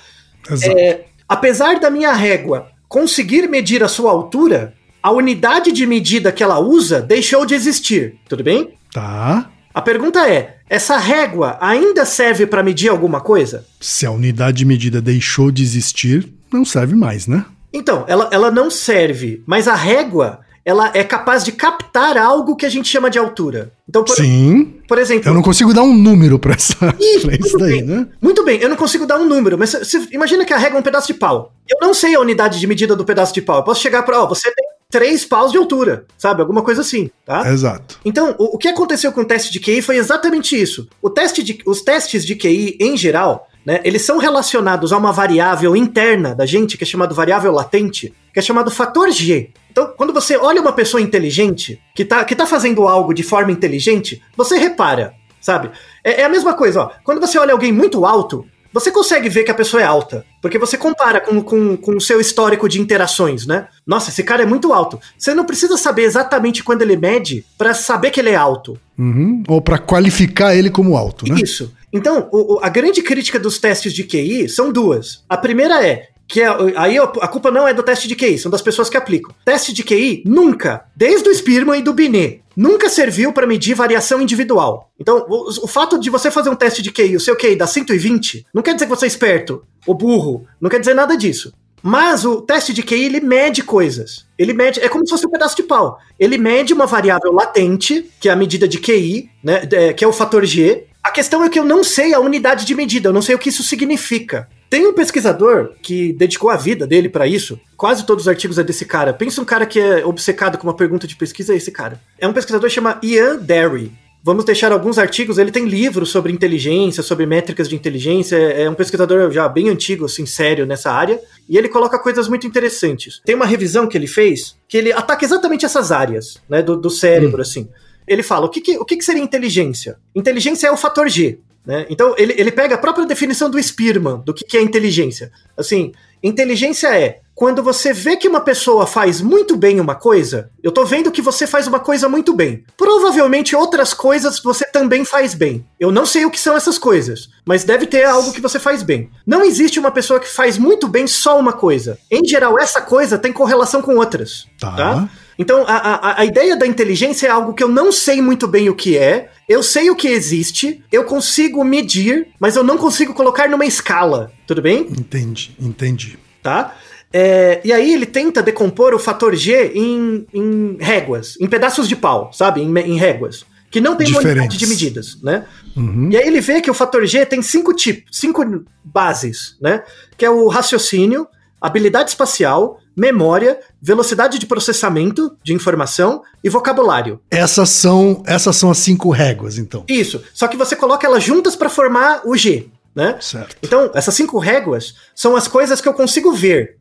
[SPEAKER 1] Exato.
[SPEAKER 3] É, apesar da minha régua conseguir medir a sua altura, a unidade de medida que ela usa deixou de existir, tudo bem?
[SPEAKER 1] Tá.
[SPEAKER 3] A pergunta é: essa régua ainda serve para medir alguma coisa?
[SPEAKER 1] Se a unidade de medida deixou de existir, não serve mais, né?
[SPEAKER 3] Então, ela, ela não serve, mas a régua ela é capaz de captar algo que a gente chama de altura. Então, por,
[SPEAKER 1] Sim.
[SPEAKER 3] por exemplo.
[SPEAKER 1] Eu não consigo dar um número pra, essa, isso
[SPEAKER 3] muito
[SPEAKER 1] daí,
[SPEAKER 3] bem.
[SPEAKER 1] né?
[SPEAKER 3] Muito bem, eu não consigo dar um número, mas se- se- imagina que a régua é um pedaço de pau. Eu não sei a unidade de medida do pedaço de pau. Eu posso chegar para, ó, você tem três paus de altura, sabe? Alguma coisa assim, tá?
[SPEAKER 1] Exato.
[SPEAKER 3] Então, o, o que aconteceu com o teste de QI foi exatamente isso. O teste de, os testes de QI, em geral, né, eles são relacionados a uma variável interna da gente, que é chamado variável latente, que é chamado fator G. Então, quando você olha uma pessoa inteligente, que tá, que tá fazendo algo de forma inteligente, você repara, sabe? É, é a mesma coisa, ó. Quando você olha alguém muito alto, você consegue ver que a pessoa é alta, porque você compara com, com, com o seu histórico de interações, né? Nossa, esse cara é muito alto. Você não precisa saber exatamente quando ele mede pra saber que ele é alto.
[SPEAKER 1] Uhum. Ou pra qualificar ele como alto, né?
[SPEAKER 3] Isso. Então, o- a grande crítica dos testes de QI são duas. A primeira é que a- aí a culpa não é do teste de QI, são das pessoas que aplicam. Teste de QI nunca, desde o Spearman e do Binet, nunca serviu para medir variação individual. Então, o, o fato de você fazer um teste de QI, o seu QI dá 120, não quer dizer que você é esperto ou burro, não quer dizer nada disso. Mas o teste de QI, ele mede coisas. Ele mede, é como se fosse um pedaço de pau. Ele mede uma variável latente, que é a medida de QI, né, é, que é o fator G. A questão é que eu não sei a unidade de medida, eu não sei o que isso significa. Tem um pesquisador que dedicou a vida dele para isso. Quase todos os artigos é desse cara. Pensa um cara que é obcecado com uma pergunta de pesquisa, é esse cara. É um pesquisador chamado Ian Derry. Vamos deixar alguns artigos. Ele tem livros sobre inteligência, sobre métricas de inteligência. É um pesquisador já bem antigo, assim, sério nessa área. E ele coloca coisas muito interessantes. Tem uma revisão que ele fez que ele ataca exatamente essas áreas, né, do, do cérebro, assim. Ele fala: o que, que- o que, que seria inteligência? Inteligência é o fator G. Né? Então, ele, ele pega a própria definição do Spearman, do que, que é inteligência. Assim, inteligência é quando você vê que uma pessoa faz muito bem uma coisa, eu tô vendo que você faz uma coisa muito bem. Provavelmente outras coisas você também faz bem. Eu não sei o que são essas coisas, mas deve ter algo que você faz bem. Não existe uma pessoa que faz muito bem só uma coisa. Em geral, essa coisa tem correlação com outras.
[SPEAKER 1] Tá.
[SPEAKER 3] tá? Então, a, a, a ideia da inteligência é algo que eu não sei muito bem o que é, eu sei o que existe, eu consigo medir, mas eu não consigo colocar numa escala, tudo bem?
[SPEAKER 1] Entendi, entendi.
[SPEAKER 3] Tá? É, e aí ele tenta decompor o fator G em, em réguas, em pedaços de pau, sabe? Em, em réguas. Que não tem uma unidade
[SPEAKER 1] Diferentes.
[SPEAKER 3] de medidas, né?
[SPEAKER 1] Uhum.
[SPEAKER 3] E aí ele vê que o fator G tem cinco tipos, cinco bases, né? Que é o raciocínio, habilidade espacial, memória, velocidade de processamento de informação e vocabulário.
[SPEAKER 1] Essas são, essas são as cinco réguas, então.
[SPEAKER 3] Isso. Só que você coloca elas juntas para formar o G, né?
[SPEAKER 1] Certo.
[SPEAKER 3] Então, essas cinco réguas são as coisas que eu consigo ver,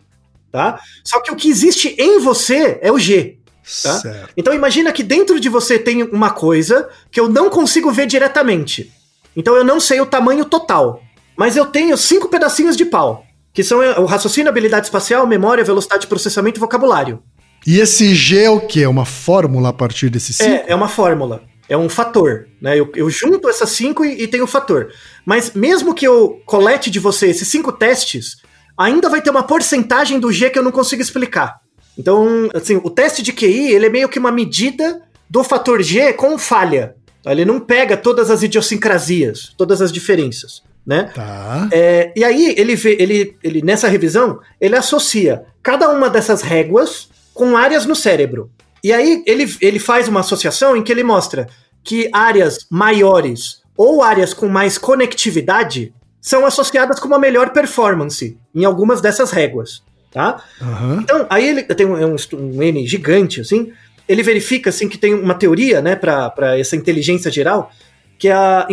[SPEAKER 3] tá? Só que o que existe em você é o G. Tá?
[SPEAKER 1] Certo.
[SPEAKER 3] Então imagina que dentro de você tem uma coisa que eu não consigo ver diretamente. Então eu não sei o tamanho total. Mas eu tenho cinco pedacinhos de pau. Que são o raciocínio, habilidade espacial, memória, velocidade de processamento e vocabulário.
[SPEAKER 1] E esse G é o quê? É uma fórmula a partir desses cinco?
[SPEAKER 3] É, é uma fórmula. É um fator. Né? Eu, eu junto essas cinco e, e tenho o fator. Mas mesmo que eu colete de você esses cinco testes, ainda vai ter uma porcentagem do G que eu não consigo explicar. Então, assim, o teste de QI, ele é meio que uma medida do fator G com falha. Ele não pega todas as idiosincrasias, todas as diferenças, né?
[SPEAKER 1] Tá.
[SPEAKER 3] É, e aí ele vê, ele, ele nessa revisão, ele associa cada uma dessas réguas com áreas no cérebro. E aí ele, ele faz uma associação em que ele mostra que áreas maiores ou áreas com mais conectividade são associadas com uma melhor performance em algumas dessas réguas, tá?
[SPEAKER 1] Aham.
[SPEAKER 3] Então, aí ele tem um, é um, um N gigante, assim, ele verifica, assim, que tem uma teoria, né, para essa inteligência geral, que é a,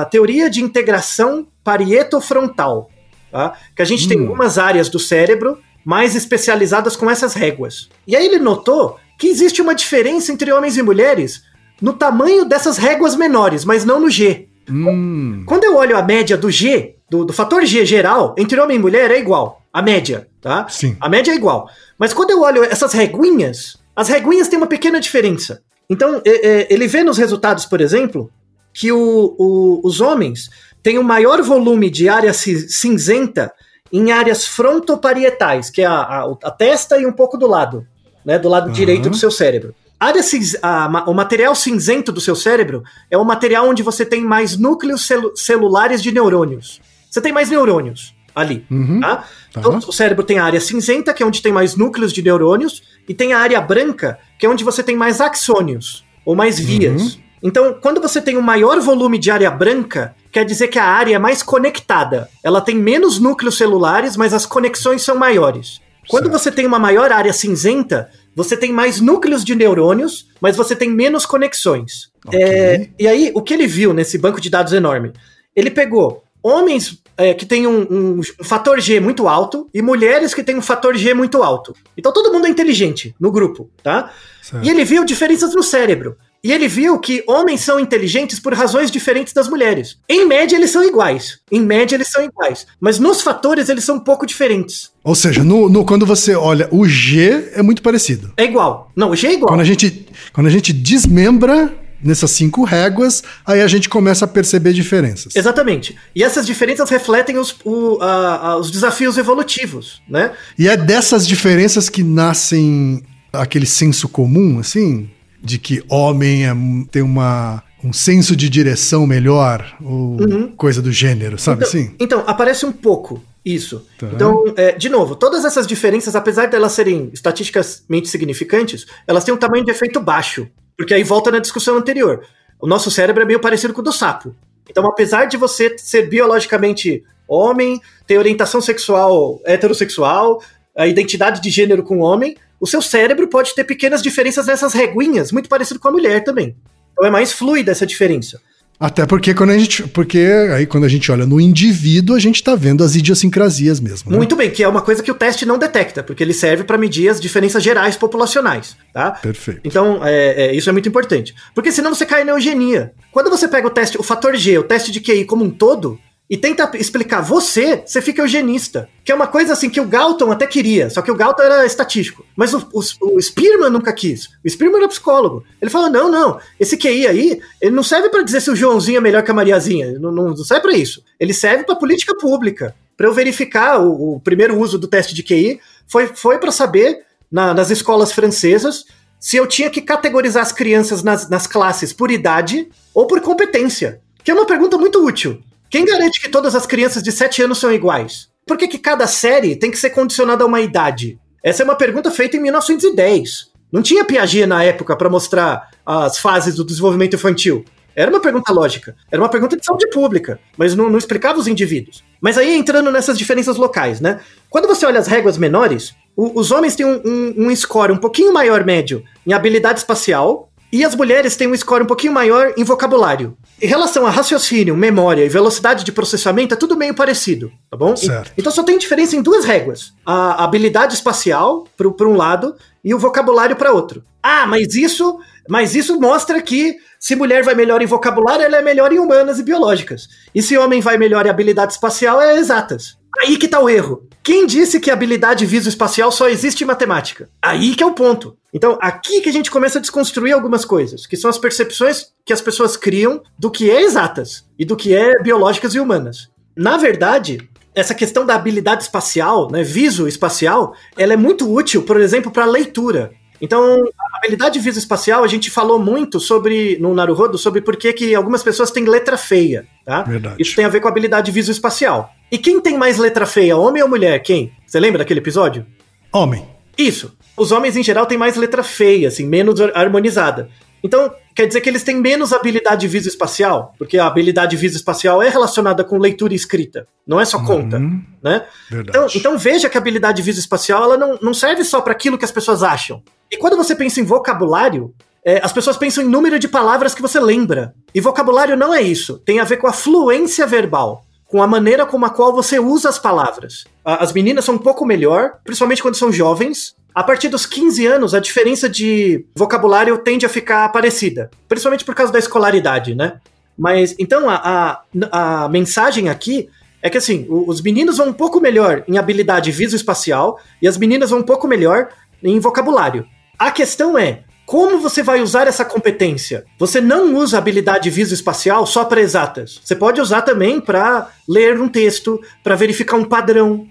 [SPEAKER 3] a teoria de integração parietofrontal, tá? que a gente tem
[SPEAKER 1] Hum.
[SPEAKER 3] algumas áreas do cérebro mais especializadas com essas réguas. E aí ele notou que existe uma diferença entre homens e mulheres no tamanho dessas réguas menores, mas não no G.
[SPEAKER 1] Hum,
[SPEAKER 3] Quando eu olho a média do G, do, do fator G geral, entre homem e mulher é igual. A média, tá?
[SPEAKER 1] sim.
[SPEAKER 3] A média é igual. Mas quando eu olho essas reguinhas, as reguinhas têm uma pequena diferença. Então, ele vê nos resultados, por exemplo, que o- o- os homens têm um maior volume de área ci- cinzenta em áreas frontoparietais, que é a, a- a testa e um pouco do lado, né, do lado
[SPEAKER 1] Aham.
[SPEAKER 3] direito do seu cérebro. Área cinz- a- o material cinzento do seu cérebro é o material onde você tem mais núcleos celu- celulares de neurônios. Você tem mais neurônios ali.
[SPEAKER 1] Uhum,
[SPEAKER 3] Tá?
[SPEAKER 1] tá.
[SPEAKER 3] Então, o cérebro tem a área cinzenta, que é onde tem mais núcleos de neurônios, e tem a área branca, que é onde você tem mais axônios, ou mais vias.
[SPEAKER 1] Uhum.
[SPEAKER 3] Então, quando você tem um maior volume de área branca, quer dizer que a área é mais conectada. Ela tem menos núcleos celulares, mas as conexões são maiores. Quando
[SPEAKER 1] Certo.
[SPEAKER 3] você tem uma maior área cinzenta, você tem mais núcleos de neurônios, mas você tem menos conexões.
[SPEAKER 1] Ok.
[SPEAKER 3] É, e aí, o que ele viu nesse banco de dados enorme? Ele pegou homens é, que têm um, um- um fator G muito alto e mulheres que têm um fator G muito alto. Então todo mundo é inteligente no grupo, tá?
[SPEAKER 1] Certo.
[SPEAKER 3] E ele viu diferenças no cérebro. E ele viu que homens são inteligentes por razões diferentes das mulheres. Em média, eles são iguais. Em média, eles são iguais. Mas nos fatores, eles são um pouco diferentes.
[SPEAKER 1] Ou seja, no, no- quando você olha, o G é muito parecido.
[SPEAKER 3] É igual. Não, o G é igual.
[SPEAKER 1] Quando a gente, quando a gente desmembra nessas cinco réguas, aí a gente começa a perceber diferenças.
[SPEAKER 3] Exatamente. E essas diferenças refletem os, o- a- a- os desafios evolutivos, né?
[SPEAKER 1] E é dessas diferenças que nascem aquele senso comum, assim, de que homem é- tem uma, um senso de direção melhor, ou coisa do gênero, sabe
[SPEAKER 3] Então,
[SPEAKER 1] assim?
[SPEAKER 3] então, aparece um pouco isso.
[SPEAKER 1] Tá.
[SPEAKER 3] Então, é, de novo, todas essas diferenças, apesar de elas serem estatisticamente significantes, elas têm um tamanho de efeito baixo. Porque aí volta na discussão anterior. O nosso cérebro é meio parecido com o do sapo. Então, apesar de você ser biologicamente homem, ter orientação sexual heterossexual, a identidade de gênero com homem, o seu cérebro pode ter pequenas diferenças nessas reguinhas, muito parecido com a mulher também. Então é mais fluida essa diferença.
[SPEAKER 1] Até porque quando a gente, porque aí quando a gente olha no indivíduo, a gente tá vendo as idiosincrasias mesmo. né?
[SPEAKER 3] Muito bem, que é uma coisa que o teste não detecta, porque ele serve para medir as diferenças gerais populacionais, tá?
[SPEAKER 1] Perfeito.
[SPEAKER 3] Então, é, é, isso é muito importante. Porque senão você cai na eugenia. Quando você pega o teste, o fator G, o teste de QI como um todo, e tenta explicar você, você fica eugenista. Que é uma coisa assim que o Galton até queria, só que o Galton era estatístico. Mas o, o, o Spearman nunca quis. O Spearman era psicólogo. Ele falou: não, não, esse QI aí, ele não serve para dizer se o Joãozinho é melhor que a Mariazinha. Não, não, não serve para isso. Ele serve para política pública. Para eu verificar o, o primeiro uso do teste de QI, foi, foi para saber, na- nas escolas francesas, se eu tinha que categorizar as crianças nas, nas classes por idade ou por competência. Que é uma pergunta muito útil. Quem garante que todas as crianças de 7 anos são iguais? Por que, que cada série tem que ser condicionada a uma idade? Essa é uma pergunta feita em 1910. Não tinha Piaget na época para mostrar as fases do desenvolvimento infantil. Era uma pergunta lógica. Era uma pergunta de saúde pública, mas não, não explicava os indivíduos. Mas aí entrando nessas diferenças locais, né? Quando você olha as réguas menores, o- os homens têm um, um- um score um pouquinho maior médio em habilidade espacial e as mulheres têm um score um pouquinho maior em vocabulário. Em relação a raciocínio, memória e velocidade de processamento, é tudo meio parecido, tá bom?
[SPEAKER 1] Certo.
[SPEAKER 3] Então só tem diferença em duas réguas: a habilidade espacial para um lado e o vocabulário para outro. Ah, mas isso, mas isso mostra que se mulher vai melhor em vocabulário, ela é melhor em humanas e biológicas. E se homem vai melhor em habilidade espacial, é exatas. Aí que tá o erro. Quem disse que habilidade visoespacial só existe em matemática? Aí que é o ponto. Então, aqui que a gente começa a desconstruir algumas coisas, que são as percepções que as pessoas criam do que é exatas e do que é biológicas e humanas. Na verdade, essa questão da habilidade espacial, né, visoespacial, ela é muito útil, por exemplo, para leitura. Então, habilidade visoespacial, a gente falou muito sobre, no Naruhodo, sobre por que algumas pessoas têm letra feia, tá?
[SPEAKER 1] Verdade.
[SPEAKER 3] Isso tem a ver com a habilidade visoespacial. E quem tem mais letra feia, homem ou mulher? Quem? Você lembra daquele episódio?
[SPEAKER 1] Homem.
[SPEAKER 3] Isso. Os homens, em geral, têm mais letra feia, assim, menos har- harmonizada. Então, quer dizer que eles têm menos habilidade visoespacial, porque a habilidade visoespacial é relacionada com leitura e escrita, não é só conta,
[SPEAKER 1] Uhum.
[SPEAKER 3] né? Então, então veja que a habilidade visoespacial ela não, não serve só para aquilo que as pessoas acham. E quando você pensa em vocabulário, é, as pessoas pensam em número de palavras que você lembra. E vocabulário não é isso. Tem a ver com a fluência verbal, com a maneira como a qual você usa as palavras. As meninas são um pouco melhor, principalmente quando são jovens. A partir dos 15 anos, a diferença de vocabulário tende a ficar parecida, principalmente por causa da escolaridade, né? Mas então a, a, a mensagem aqui é que assim, os meninos vão um pouco melhor em habilidade visoespacial e as meninas vão um pouco melhor em vocabulário. A questão é como você vai usar essa competência? Você não usa habilidade visoespacial só para exatas. Você pode usar também para ler um texto, para verificar um padrão,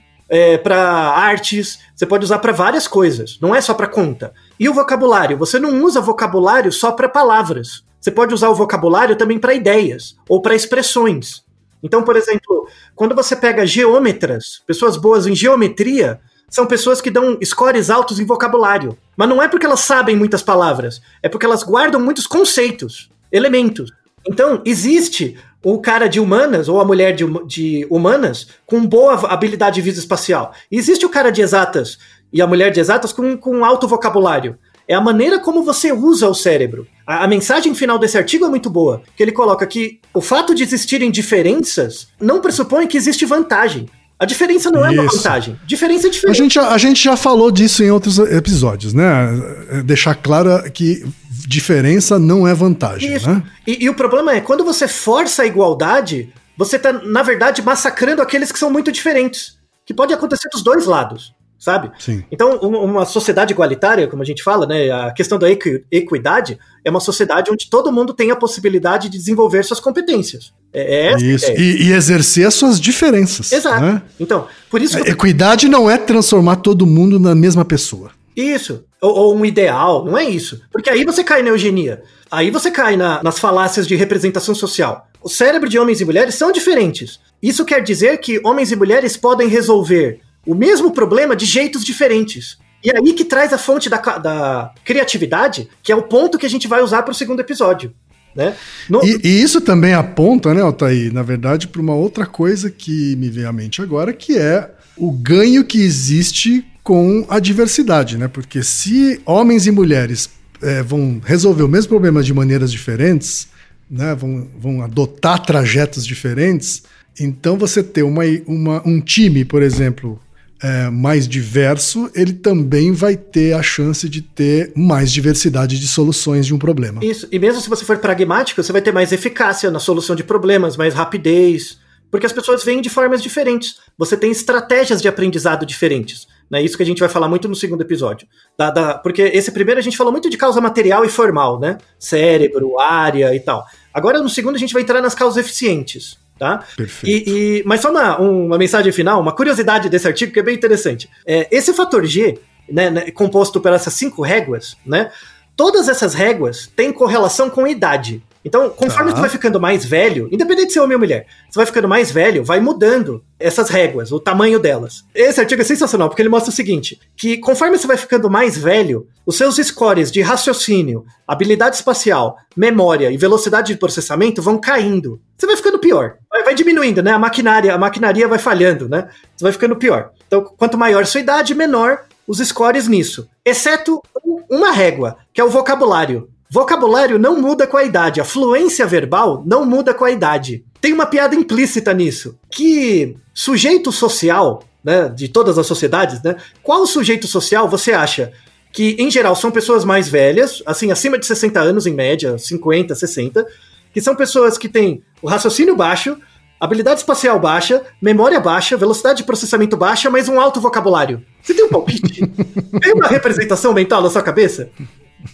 [SPEAKER 3] para artes. Você pode usar para várias coisas. Não é só para conta. E o vocabulário? Você não usa vocabulário só para palavras. Você pode usar o vocabulário também para ideias ou para expressões. Então, por exemplo, quando você pega geômetras, pessoas boas em geometria, são pessoas que dão scores altos em vocabulário. Mas não é porque elas sabem muitas palavras, é porque elas guardam muitos conceitos, elementos. Então, existe o cara de humanas ou a mulher de, de humanas com boa habilidade visoespacial. E existe o cara de exatas e a mulher de exatas com, com alto vocabulário. É a maneira como você usa o cérebro. A, a mensagem final desse artigo é muito boa, que ele coloca que o fato de existirem diferenças não pressupõe que existe vantagem. A diferença não é uma
[SPEAKER 1] Isso.
[SPEAKER 3] vantagem. Diferença é
[SPEAKER 1] A
[SPEAKER 3] diferente.
[SPEAKER 1] gente, já- a gente já falou disso em outros episódios, né? É Deixar claro que diferença não é vantagem,
[SPEAKER 3] Isso.
[SPEAKER 1] né?
[SPEAKER 3] E, e o problema é, quando você força a igualdade, você tá, na verdade, massacrando aqueles que são muito diferentes. Que pode acontecer dos dois lados, sabe?
[SPEAKER 1] Sim.
[SPEAKER 3] Então, uma, sociedade igualitária, como a gente fala, né? A questão da equi- equidade é uma sociedade onde todo mundo tem a possibilidade de desenvolver suas competências. É, é
[SPEAKER 1] Isso. E, e exercer as suas diferenças.
[SPEAKER 3] Exato.
[SPEAKER 1] né?
[SPEAKER 3] Então, por isso.
[SPEAKER 1] Equidade não é transformar todo mundo na mesma pessoa.
[SPEAKER 3] Isso. Ou, ou um ideal, não é isso. Porque aí você cai na eugenia. Aí você cai na- nas falácias de representação social. O cérebro de homens e mulheres são diferentes. Isso quer dizer que homens e mulheres podem resolver o mesmo problema de jeitos diferentes. E aí que traz a fonte da, da criatividade, que é o ponto que a gente vai usar para o segundo episódio. Né? No-
[SPEAKER 1] E, e isso também aponta, né, Altair, na verdade, para uma outra coisa que me veio à mente agora, que é o ganho que existe com a diversidade, né? Porque se homens e mulheres eh, vão resolver o mesmo problema de maneiras diferentes, né, vão, vão adotar trajetos diferentes, então você ter uma, uma- um time, por exemplo, eh, mais diverso, ele também vai ter a chance de ter mais diversidade de soluções de um problema.
[SPEAKER 3] Isso, e mesmo se você for pragmático, você vai ter mais eficácia na solução de problemas, mais rapidez, porque as pessoas vêm de formas diferentes. Você tem estratégias de aprendizado diferentes. É isso que a gente vai falar muito no segundo episódio. Da- da- porque esse primeiro a gente falou muito de causa material e formal, né? Cérebro, área e tal. Agora no segundo a gente vai entrar nas causas eficientes. Tá?
[SPEAKER 1] Perfeito.
[SPEAKER 3] E, e- mas só uma, uma mensagem final, uma curiosidade desse artigo que é bem interessante. É, esse fator G, né, né, composto por essas cinco réguas, né? Todas essas réguas têm correlação com idade. Então, conforme
[SPEAKER 1] Tá.
[SPEAKER 3] você vai ficando mais velho, independente de ser homem ou mulher, você vai ficando mais velho, vai mudando essas réguas, o tamanho delas. Esse artigo é sensacional, porque ele mostra o seguinte: que conforme você vai ficando mais velho, os seus scores de raciocínio, habilidade espacial, memória e velocidade de processamento vão caindo. Você vai ficando pior. Vai, diminuindo, né? A maquinária, a maquinaria vai falhando, né? Você vai ficando pior. Então, quanto maior sua idade, menor os scores nisso. Exceto um- uma régua, que é o vocabulário. Vocabulário não muda com a idade, a fluência verbal não muda com a idade. Tem uma piada implícita nisso, que sujeito social, né, de todas as sociedades, né, qual sujeito social você acha que, em geral, são pessoas mais velhas, assim, acima de 60 anos em média, 50, 60, que são pessoas que têm o raciocínio baixo, habilidade espacial baixa, memória baixa, velocidade de processamento baixa, mas um alto vocabulário. Você tem um palpite? tem uma representação mental na sua cabeça?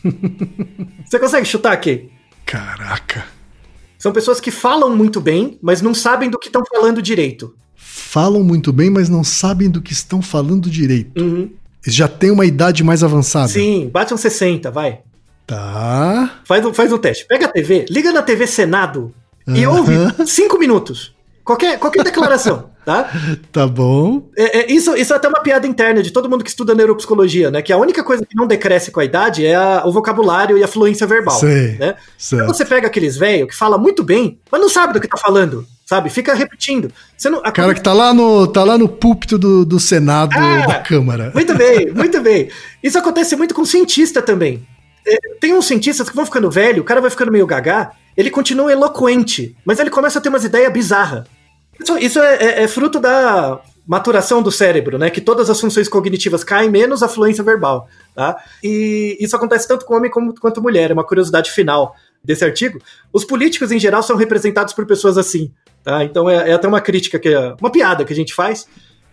[SPEAKER 3] Você consegue chutar aqui?
[SPEAKER 1] Caraca.
[SPEAKER 3] São pessoas que falam muito bem, mas não sabem do que estão falando direito.
[SPEAKER 1] Falam muito bem, mas não sabem do que estão falando direito.
[SPEAKER 3] Uhum.
[SPEAKER 1] Já têm uma idade mais avançada.
[SPEAKER 3] Sim, bate uns 60, vai.
[SPEAKER 1] Tá.
[SPEAKER 3] Faz um, faz um teste. Pega a TV, liga na TV Senado e ouve cinco minutos. Qualquer, qualquer declaração, tá?
[SPEAKER 1] Tá bom.
[SPEAKER 3] É, é, isso, isso é até uma piada interna de todo mundo que estuda neuropsicologia, né? Que a única coisa que não decresce com a idade é a- o vocabulário e a fluência verbal.
[SPEAKER 1] Sei.
[SPEAKER 3] Né? Então você pega aqueles velho que fala muito bem, mas não sabe do que tá falando, sabe? Fica repetindo. Você não, a
[SPEAKER 1] O cara que tá lá no, tá lá no púlpito do, do Senado
[SPEAKER 3] Ah!
[SPEAKER 1] da Câmara.
[SPEAKER 3] Muito bem, muito bem. Isso acontece muito com cientista também. é, tem uns cientistas que vão ficando velho, o cara vai ficando meio gagá, ele continua eloquente, mas ele começa a ter umas ideias bizarras. Isso, isso é, é- é fruto da maturação do cérebro, né? Que todas as funções cognitivas caem, menos a fluência verbal, tá? E isso acontece tanto com homem como, quanto mulher, é uma curiosidade final desse artigo. Os políticos, em geral, são representados por pessoas assim, tá? Então é, é até uma crítica, que é uma piada que a gente faz.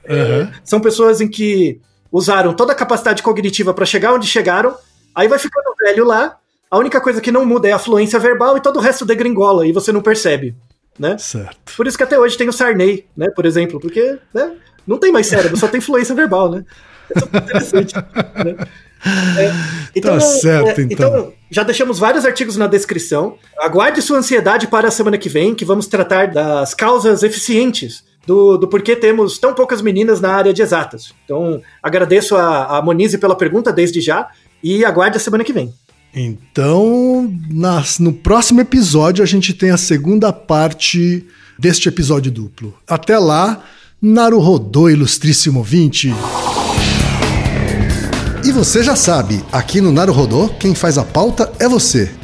[SPEAKER 3] É, são pessoas em que usaram toda a capacidade cognitiva para chegar onde chegaram, aí vai ficando velho lá, a única coisa que não muda é a fluência verbal e todo o resto degringola, e você não percebe, né?
[SPEAKER 1] Certo.
[SPEAKER 3] Por isso que até hoje tem o Sarney, né, por exemplo, porque né, não tem mais cérebro, só tem fluência verbal, né? É interessante. né? É,
[SPEAKER 1] Tá certo, então.
[SPEAKER 3] já deixamos vários artigos na descrição. Aguarde sua ansiedade para a semana que vem, que vamos tratar das causas eficientes do, do porquê temos tão poucas meninas na área de exatas. Então, agradeço a, a Monize pela pergunta desde já e aguarde a semana que vem.
[SPEAKER 1] Então, nas- no próximo episódio, a gente tem a segunda parte deste episódio duplo. Até lá, Naruhodô, ilustríssimo ouvinte. E você já sabe, aqui no Naruhodô, quem faz a pauta é você.